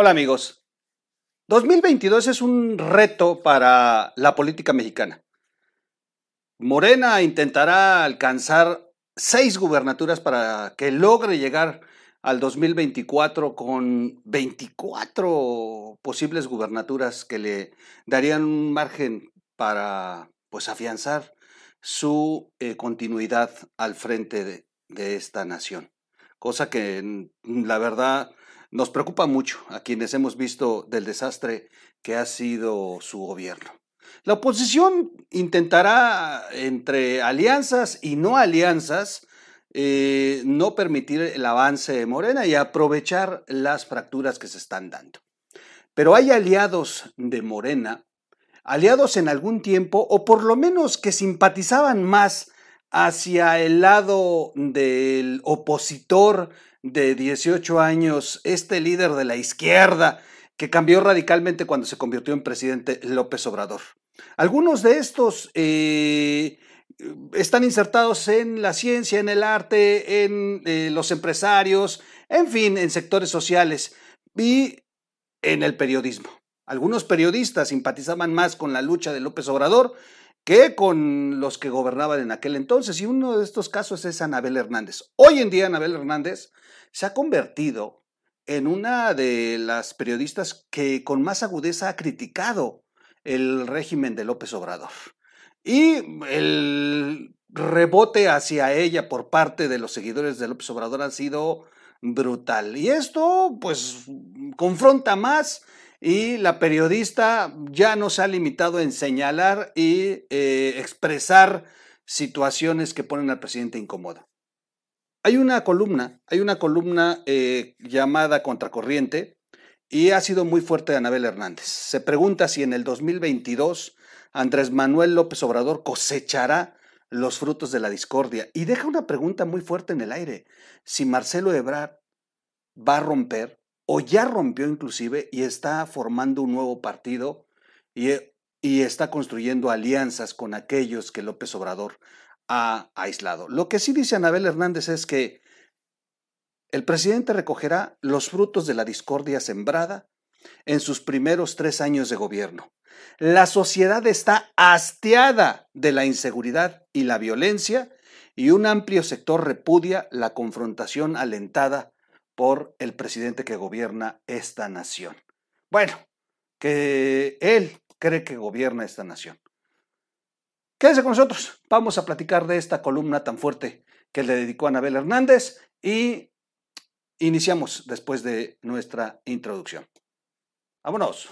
Hola amigos. 2022 es un reto para la política mexicana. Morena intentará alcanzar seis gubernaturas para que logre llegar al 2024 con 24 posibles gubernaturas que le darían un margen para pues afianzar su eh, continuidad al frente de, de esta nación. Cosa que la verdad nos preocupa mucho a quienes hemos visto del desastre que ha sido su gobierno. La oposición intentará, entre alianzas y no alianzas, eh, no permitir el avance de Morena y aprovechar las fracturas que se están dando. Pero hay aliados de Morena, aliados en algún tiempo, o por lo menos que simpatizaban más hacia el lado del opositor de 18 años, este líder de la izquierda, que cambió radicalmente cuando se convirtió en presidente López Obrador. Algunos de estos eh, están insertados en la ciencia, en el arte, en eh, los empresarios, en fin, en sectores sociales y en el periodismo. Algunos periodistas simpatizaban más con la lucha de López Obrador que con los que gobernaban en aquel entonces. Y uno de estos casos es Anabel Hernández. Hoy en día Anabel Hernández se ha convertido en una de las periodistas que con más agudeza ha criticado el régimen de López Obrador. Y el rebote hacia ella por parte de los seguidores de López Obrador ha sido brutal. Y esto pues confronta más y la periodista ya no se ha limitado en señalar y eh, expresar situaciones que ponen al presidente incómodo. Hay una columna, hay una columna eh, llamada Contracorriente y ha sido muy fuerte de Anabel Hernández. Se pregunta si en el 2022 Andrés Manuel López Obrador cosechará los frutos de la discordia y deja una pregunta muy fuerte en el aire. Si Marcelo Ebrard va a romper o ya rompió inclusive y está formando un nuevo partido y, y está construyendo alianzas con aquellos que López Obrador aislado. Lo que sí dice Anabel Hernández es que el presidente recogerá los frutos de la discordia sembrada en sus primeros tres años de gobierno. La sociedad está hastiada de la inseguridad y la violencia y un amplio sector repudia la confrontación alentada por el presidente que gobierna esta nación. Bueno, que él cree que gobierna esta nación. Quédese con nosotros, vamos a platicar de esta columna tan fuerte que le dedicó Anabel Hernández y iniciamos después de nuestra introducción. Vámonos.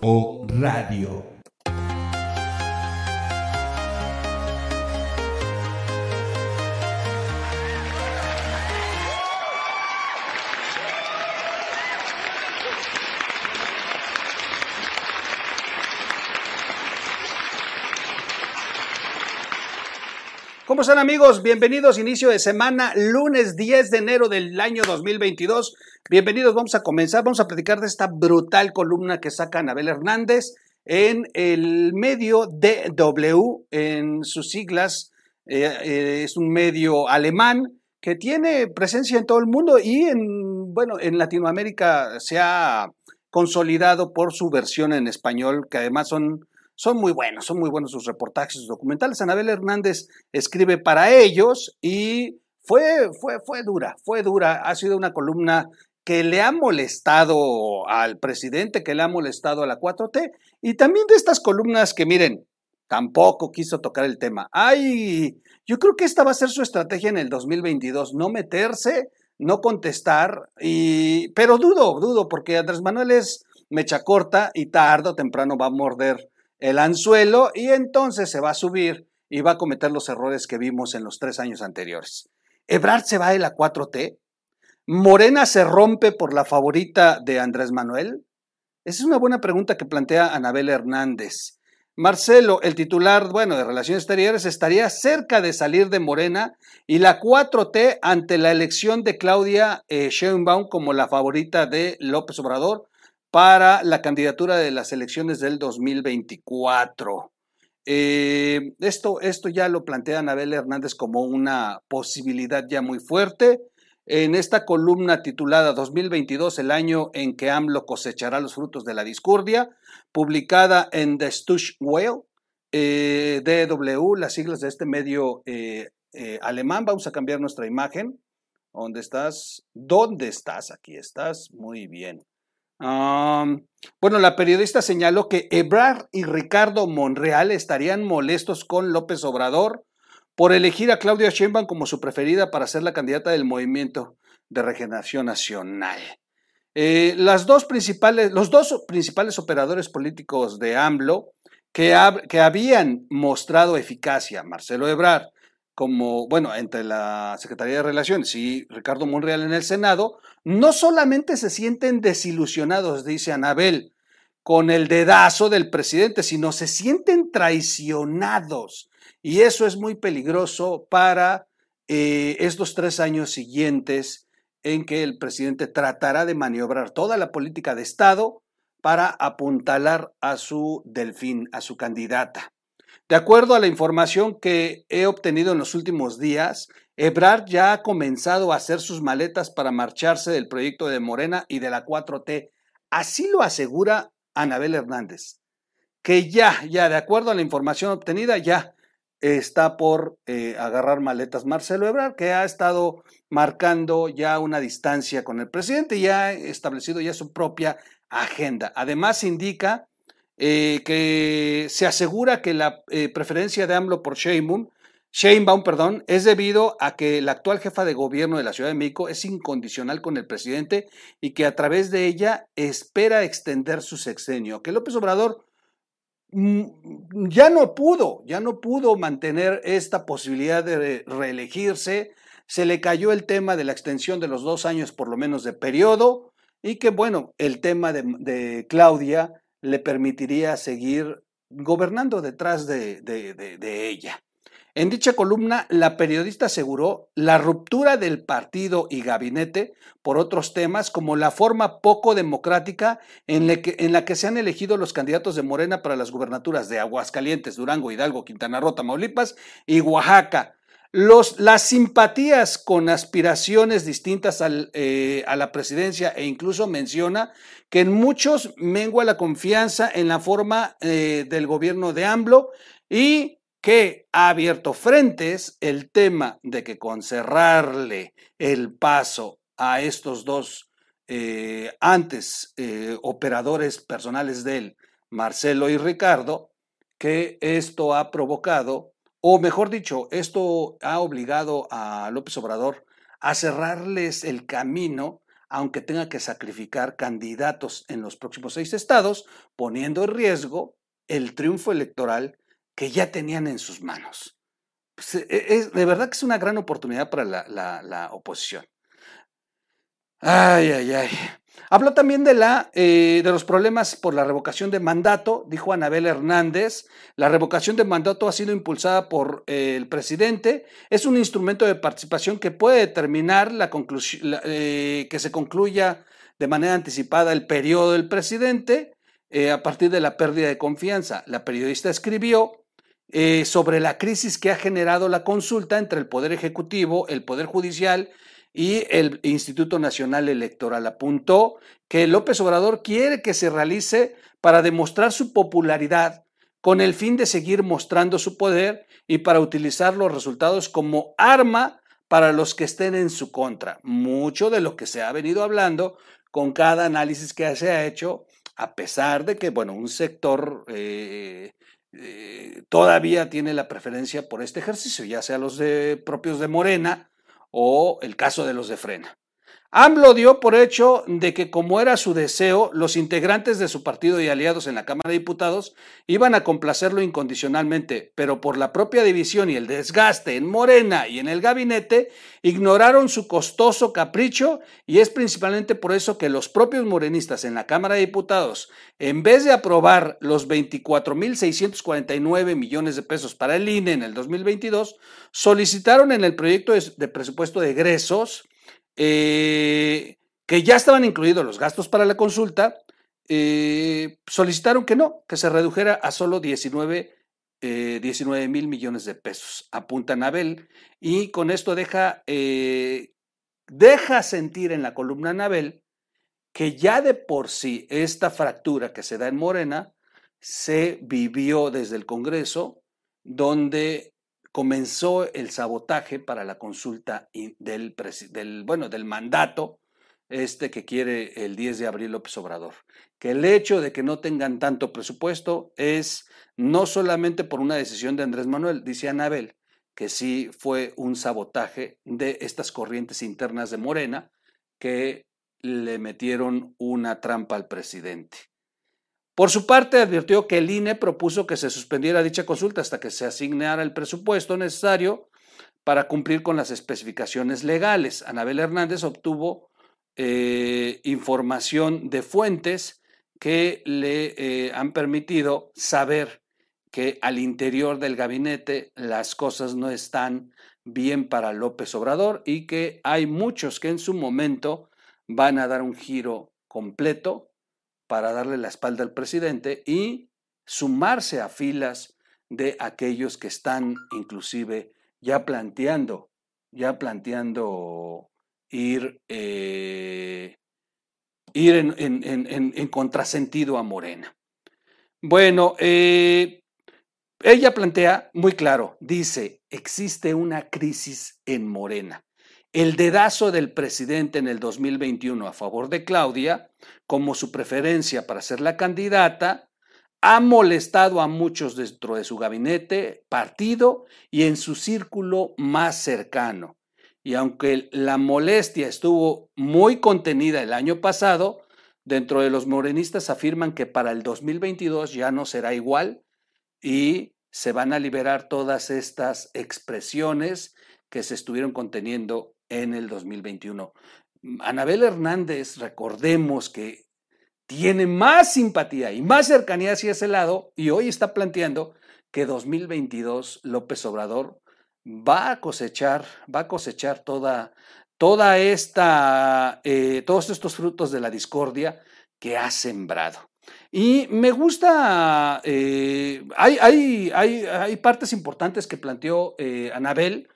O Radio. ¿Cómo están amigos? Bienvenidos, inicio de semana, lunes 10 de enero del año 2022. Bienvenidos, vamos a comenzar, vamos a platicar de esta brutal columna que saca Anabel Hernández en el medio DW, en sus siglas, eh, eh, es un medio alemán que tiene presencia en todo el mundo y en, bueno, en Latinoamérica se ha consolidado por su versión en español, que además son son muy buenos, son muy buenos sus reportajes, sus documentales. Anabel Hernández escribe para ellos y fue, fue, fue dura, fue dura. Ha sido una columna que le ha molestado al presidente, que le ha molestado a la 4T, y también de estas columnas que miren, tampoco quiso tocar el tema. Ay, yo creo que esta va a ser su estrategia en el 2022, no meterse, no contestar, y, pero dudo, dudo, porque Andrés Manuel es mecha corta y tarde o temprano va a morder el anzuelo y entonces se va a subir y va a cometer los errores que vimos en los tres años anteriores. Ebrard se va de la 4T. Morena se rompe por la favorita de Andrés Manuel. Esa es una buena pregunta que plantea Anabel Hernández. Marcelo, el titular, bueno, de Relaciones Exteriores, estaría cerca de salir de Morena y la 4T ante la elección de Claudia eh, Sheinbaum como la favorita de López Obrador para la candidatura de las elecciones del 2024. Eh, esto, esto ya lo plantea Anabel Hernández como una posibilidad ya muy fuerte. En esta columna titulada 2022, el año en que AMLO cosechará los frutos de la discordia, publicada en The Stush Whale, eh, DW, las siglas de este medio eh, alemán. Vamos a cambiar nuestra imagen. ¿Dónde estás? ¿Dónde estás? Aquí estás. Muy bien. Bueno, la periodista señaló que Ebrard y Ricardo Monreal estarían molestos con López Obrador por elegir a Claudia Sheinbaum como su preferida para ser la candidata del Movimiento de Regeneración Nacional. Eh, las dos principales, los dos principales operadores políticos de AMLO que, que habían mostrado eficacia, Marcelo Ebrard como, bueno, entre la Secretaría de Relaciones y Ricardo Monreal en el Senado, no solamente se sienten desilusionados, dice Anabel, con el dedazo del presidente, sino se sienten traicionados. Y eso es muy peligroso para eh, estos tres años siguientes en que el presidente tratará de maniobrar toda la política de Estado para apuntalar a su delfín, a su candidata. De acuerdo a la información que he obtenido en los últimos días, Ebrard ya ha comenzado a hacer sus maletas para marcharse del proyecto de Morena y de la 4T. Así lo asegura Anabel Hernández, que ya, ya, de acuerdo a la información obtenida, ya está por eh, agarrar maletas Marcelo Ebrard, que ha estado marcando ya una distancia con el presidente y ha establecido ya su propia agenda. Además, indica eh, que se asegura que la eh, preferencia de AMLO por Sheinbaum, Sheinbaum perdón, es debido a que la actual jefa de gobierno de la Ciudad de México es incondicional con el presidente y que a través de ella espera extender su sexenio. Que López Obrador mm, ya no pudo, ya no pudo mantener esta posibilidad de reelegirse. Se le cayó el tema de la extensión de los dos años por lo menos de periodo y que bueno, el tema de, de Claudia le permitiría seguir gobernando detrás de, ella. En dicha columna, la periodista aseguró la ruptura del partido y gabinete por otros temas, como la forma poco democrática en, en, la que se han elegido los candidatos de Morena para las gubernaturas de Aguascalientes, Durango, Hidalgo, Quintana Roo, Tamaulipas y Oaxaca, las simpatías con aspiraciones distintas eh, a la presidencia e incluso menciona que en muchos mengua la confianza en la forma eh, del gobierno de AMLO y que ha abierto frentes el tema de que con cerrarle el paso a estos dos eh, antes operadores personales de él, Marcelo y Ricardo, que esto ha provocado o mejor dicho, esto ha obligado a López Obrador a cerrarles el camino, aunque tenga que sacrificar candidatos en los próximos seis estados, poniendo en riesgo el triunfo electoral que ya tenían en sus manos. Pues, e, e, es, de verdad que es una gran oportunidad para la, la oposición. Ay, ay, ay. Habló también de, la, eh, de los problemas por la revocación de mandato, dijo Anabel Hernández. La revocación de mandato ha sido impulsada por eh, el presidente. Es un instrumento de participación que puede determinar la eh, que se concluya de manera anticipada el periodo del presidente a partir de la pérdida de confianza. La periodista escribió sobre la crisis que ha generado la consulta entre el Poder Ejecutivo, el Poder Judicial y el Instituto Nacional Electoral apuntó que López Obrador quiere que se realice para demostrar su popularidad con el fin de seguir mostrando su poder y para utilizar los resultados como arma para los que estén en su contra. Mucho de lo que se ha venido hablando con cada análisis que se ha hecho, a pesar de que, bueno, un sector eh, eh, todavía tiene la preferencia por este ejercicio, ya sea los de, propios de Morena, o el caso de los de Frena. AMLO dio por hecho de que como era su deseo, los integrantes de su partido y aliados en la Cámara de Diputados iban a complacerlo incondicionalmente, pero por la propia división y el desgaste en Morena y en el gabinete, ignoraron su costoso capricho y es principalmente por eso que los propios morenistas en la Cámara de Diputados, en vez de aprobar los 24.649 millones de pesos para el INE en el 2022, solicitaron en el proyecto de presupuesto de egresos eh, que ya estaban incluidos los gastos para la consulta, eh, solicitaron que no, que se redujera a solo 19 19 mil millones de pesos, apunta Nabel, y con esto deja, deja sentir en la columna Nabel que ya de por sí esta fractura que se da en Morena se vivió desde el Congreso, donde comenzó el sabotaje para la consulta del, del, bueno, del mandato este que quiere el 10 de abril López Obrador. Que el hecho de que no tengan tanto presupuesto es no solamente por una decisión de Andrés Manuel, dice Anabel, que sí fue un sabotaje de estas corrientes internas de Morena que le metieron una trampa al presidente. Por su parte, advirtió que el INE propuso que se suspendiera dicha consulta hasta que se asignara el presupuesto necesario para cumplir con las especificaciones legales. Anabel Hernández obtuvo eh, información de fuentes que le eh, han permitido saber que al interior del gabinete las cosas no están bien para López Obrador y que hay muchos que en su momento van a dar un giro completo para darle la espalda al presidente y sumarse a filas de aquellos que están inclusive ya planteando, ya planteando ir, eh, ir en, contrasentido a Morena. Bueno, eh, ella plantea muy claro, dice, existe una crisis en Morena. El dedazo del presidente en el 2021 a favor de Claudia, como su preferencia para ser la candidata, ha molestado a muchos dentro de su gabinete, partido y en su círculo más cercano. Y aunque la molestia estuvo muy contenida el año pasado, dentro de los morenistas afirman que para el 2022 ya no será igual y se van a liberar todas estas expresiones que se estuvieron conteniendo en el 2021. Anabel Hernández, recordemos que tiene más simpatía y más cercanía hacia ese lado y hoy está planteando que 2022 López Obrador va a cosechar, va a cosechar toda, toda esta, eh, todos estos frutos de la discordia que ha sembrado. Y me gusta, eh, hay, hay, hay, hay, partes importantes que planteó eh, Anabel.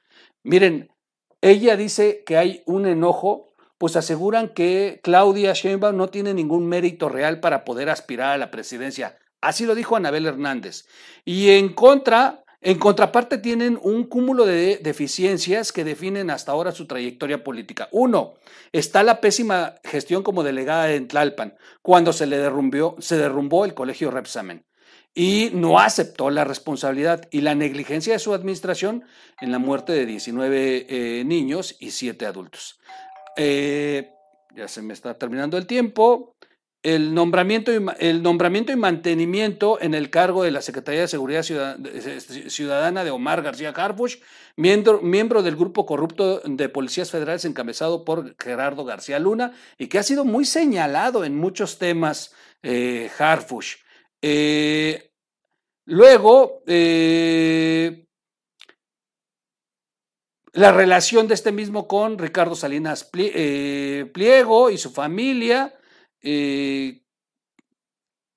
Miren, ella dice que hay un enojo, pues aseguran que Claudia Sheinbaum no tiene ningún mérito real para poder aspirar a la presidencia. Así lo dijo Anabel Hernández. Y en contra, en contraparte, tienen un cúmulo de deficiencias que definen hasta ahora su trayectoria política. Uno, está la pésima gestión como delegada en Tlalpan, cuando se le derrumbó, se derrumbó el colegio Repsamen y no aceptó la responsabilidad y la negligencia de su administración en la muerte de 19 eh, niños y 7 adultos. Eh, ya se me está terminando el tiempo el nombramiento, y, el nombramiento y mantenimiento en el cargo de la Secretaría de Seguridad Ciudadana de Omar García Harfuch, miembro, miembro del grupo corrupto de policías federales encabezado por Gerardo García Luna y que ha sido muy señalado en muchos temas eh, Harfuch. Eh, luego, eh, la relación de este mismo con Ricardo Salinas Pliego y su familia, eh,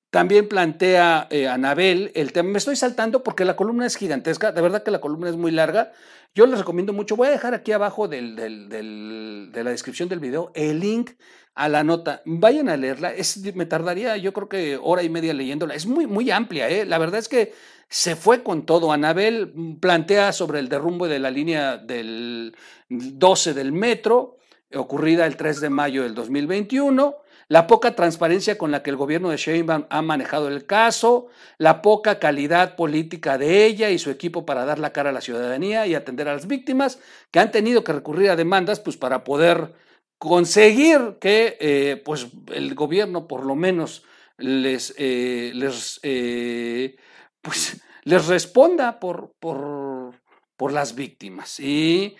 también plantea eh, Anabel el tema. Me estoy saltando porque la columna es gigantesca. De verdad que la columna es muy larga. Yo les recomiendo mucho. Voy a dejar aquí abajo de la descripción del video el link a la nota. Vayan a leerla. Me tardaría, yo creo que hora y media leyéndola. Es muy, muy amplia. ¿eh? La verdad es que se fue con todo. Anabel plantea sobre el derrumbe de la línea del 12 del metro, ocurrida el 3 de mayo del 2021 la poca transparencia con la que el gobierno de Sheinbaum ha manejado el caso, la poca calidad política de ella y su equipo para dar la cara a la ciudadanía y atender a las víctimas que han tenido que recurrir a demandas pues para poder conseguir que eh, pues el gobierno por lo menos les, eh, les, eh, pues, les responda por, por, por las víctimas y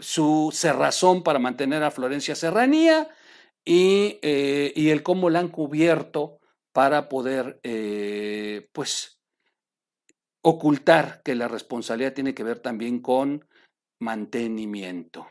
su cerrazón para mantener a Florencia Serranía eh, y, el cómo la han cubierto para poder, eh, pues, ocultar que la responsabilidad tiene que ver también con mantenimiento.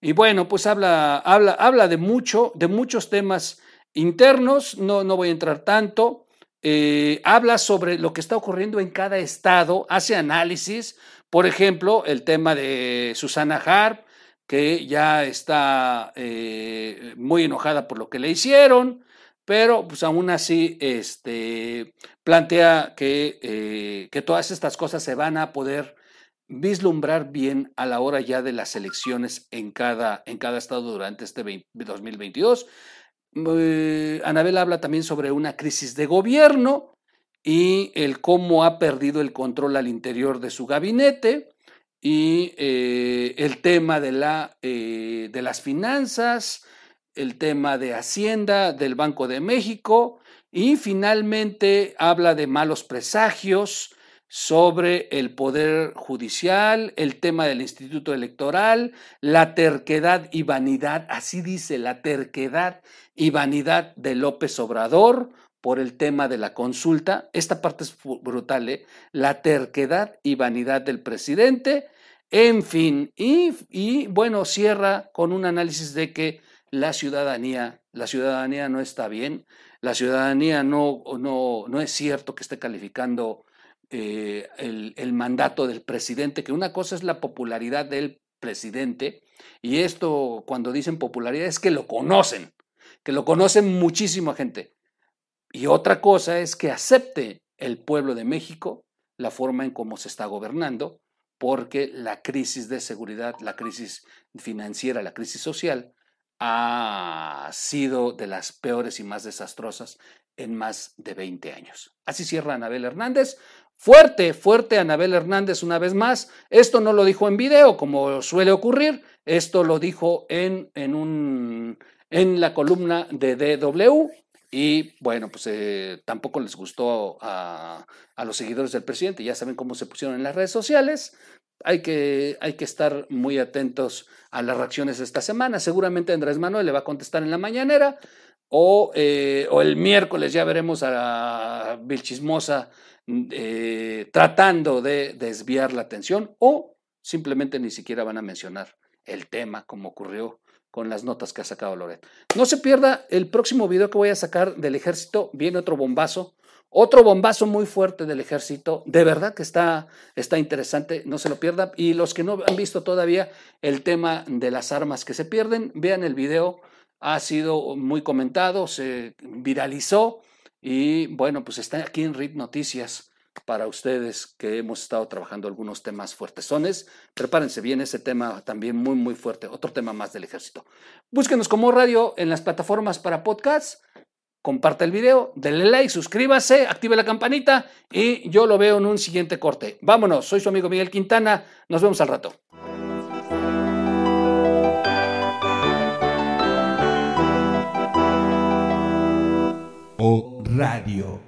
Y bueno, pues habla, habla, habla de mucho, de muchos temas internos, no, no voy a entrar tanto. eh, habla sobre lo que está ocurriendo en cada estado, hace análisis, por ejemplo, el tema de Susana Harp, que ya está eh, muy enojada por lo que le hicieron, pero pues aún así este, plantea que, eh, que todas estas cosas se van a poder vislumbrar bien a la hora ya de las elecciones en cada, en cada estado durante este 2022. Eh, Anabel habla también sobre una crisis de gobierno y el cómo ha perdido el control al interior de su gabinete y eh, el tema de, la, eh, de las finanzas, el tema de Hacienda, del Banco de México y finalmente habla de malos presagios, sobre el poder judicial, el tema del instituto electoral, la terquedad y vanidad, así dice, la terquedad y vanidad de López Obrador por el tema de la consulta. Esta parte es brutal, ¿eh? La terquedad y vanidad del presidente, en fin, y, bueno, cierra con un análisis de que la ciudadanía, la ciudadanía no está bien, la ciudadanía no, no, no es cierto que esté calificando eh, el, mandato del presidente, que una cosa es la popularidad del presidente, y esto cuando dicen popularidad es que lo conocen, que lo conocen muchísima gente. Y otra cosa es que acepte el pueblo de México la forma en cómo se está gobernando, porque la crisis de seguridad, la crisis financiera, la crisis social ha sido de las peores y más desastrosas en más de 20 años. Así cierra Anabel Hernández. Fuerte, fuerte Anabel Hernández una vez más. Esto no lo dijo en video, como suele ocurrir. Esto lo dijo en, en, un, en la columna de DW. Y bueno, pues eh, tampoco les gustó a, a, los seguidores del presidente. Ya saben cómo se pusieron en las redes sociales. Hay que, hay que estar muy atentos a las reacciones de esta semana. Seguramente Andrés Manuel le va a contestar en la mañanera. O, eh, o el miércoles ya veremos a Vilchismosa eh, tratando de desviar la atención o simplemente ni siquiera van a mencionar el tema como ocurrió con las notas que ha sacado Loret. No se pierda el próximo video que voy a sacar del ejército, viene otro bombazo, otro bombazo muy fuerte del ejército, de verdad que está, está interesante, no se lo pierda. Y los que no han visto todavía el tema de las armas que se pierden, vean el video, ha sido muy comentado, se viralizó y bueno, pues está aquí en RIT Noticias para ustedes que hemos estado trabajando algunos temas fuertesones. Prepárense bien ese tema también muy, muy fuerte. Otro tema más del ejército. Búsquenos como radio en las plataformas para podcasts. Comparte el video, denle like, suscríbase, active la campanita y yo lo veo en un siguiente corte. Vámonos, soy su amigo Miguel Quintana. Nos vemos al rato. O Radio.